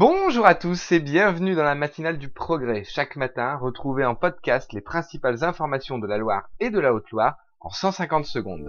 Bonjour à tous et bienvenue dans la matinale du progrès. Chaque matin, retrouvez en podcast les principales informations de la Loire et de la Haute-Loire en 150 secondes.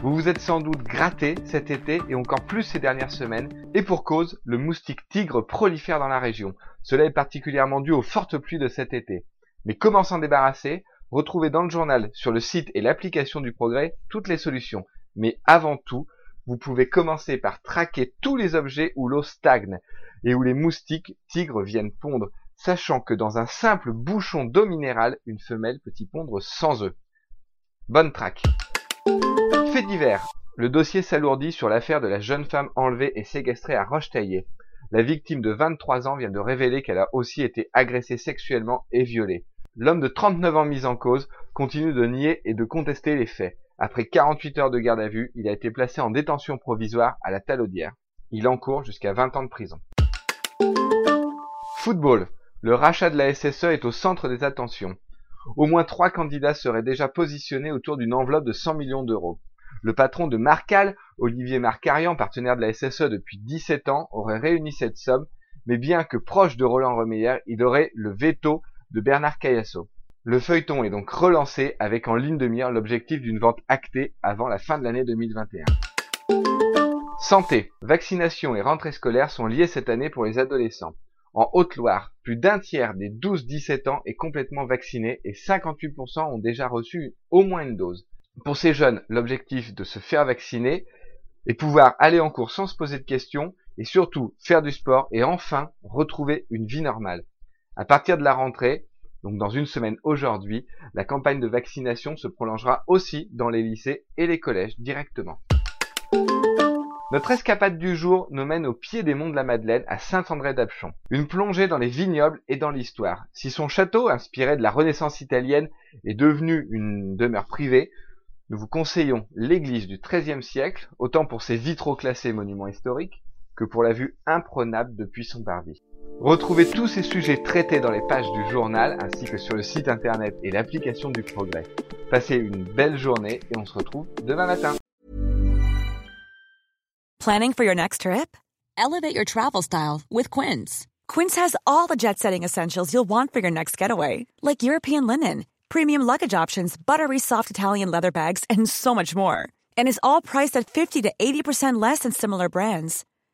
Vous vous êtes sans doute gratté cet été et encore plus ces dernières semaines, et pour cause, le moustique tigre prolifère dans la région. Cela est particulièrement dû aux fortes pluies de cet été. Mais comment s'en débarrasser? Retrouvez dans le journal, sur le site et l'application du progrès, toutes les solutions. Mais avant tout, vous pouvez commencer par traquer tous les objets où l'eau stagne et où les moustiques tigres viennent pondre, sachant que dans un simple bouchon d'eau minérale, une femelle peut y pondre sans œufs. Bonne traque. Fait divers. Le dossier s'alourdit sur l'affaire de la jeune femme enlevée et séquestrée à Roche-Taillé. La victime de 23 ans vient de révéler qu'elle a aussi été agressée sexuellement et violée. L'homme de 39 ans mis en cause continue de nier et de contester les faits. Après 48 heures de garde à vue, il a été placé en détention provisoire à la Talaudière. Il encourt jusqu'à 20 ans de prison. Football. Le rachat de la SSE est au centre des attentions. Au moins trois candidats seraient déjà positionnés autour d'une enveloppe de 100 millions d'euros. Le patron de Marcal, Olivier Marcarian, partenaire de la SSE depuis 17 ans, aurait réuni cette somme, mais bien que proche de Roland Remeyer, il aurait le veto de Bernard Cayasso. Le feuilleton est donc relancé avec en ligne de mire l'objectif d'une vente actée avant la fin de l'année 2021. Santé, vaccination et rentrée scolaire sont liées cette année pour les adolescents. En Haute-Loire, plus d'un tiers des 12-17 ans est complètement vacciné et 58% ont déjà reçu au moins une dose. Pour ces jeunes, l'objectif de se faire vacciner est pouvoir aller en cours sans se poser de questions et surtout faire du sport et enfin retrouver une vie normale. À partir de la rentrée, donc dans une semaine aujourd'hui, la campagne de vaccination se prolongera aussi dans les lycées et les collèges directement. Notre escapade du jour nous mène au pied des monts de la Madeleine à Saint-André-d'Apchon. Une plongée dans les vignobles et dans l'histoire. Si son château, inspiré de la Renaissance italienne, est devenu une demeure privée, nous vous conseillons l'église du XIIIe siècle, autant pour ses vitraux classés monuments historiques que pour la vue imprenable depuis son parvis. Retrouvez tous ces sujets traités dans les pages du journal ainsi que sur le site internet et l'application du progrès. Passez une belle journée et on se retrouve demain matin. Planning for your next trip? Elevate your travel style with Quince. Quince has all the jet setting essentials you'll want for your next getaway, like European linen, premium luggage options, buttery soft Italian leather bags, and so much more. And is all priced at 50 to 80% less than similar brands.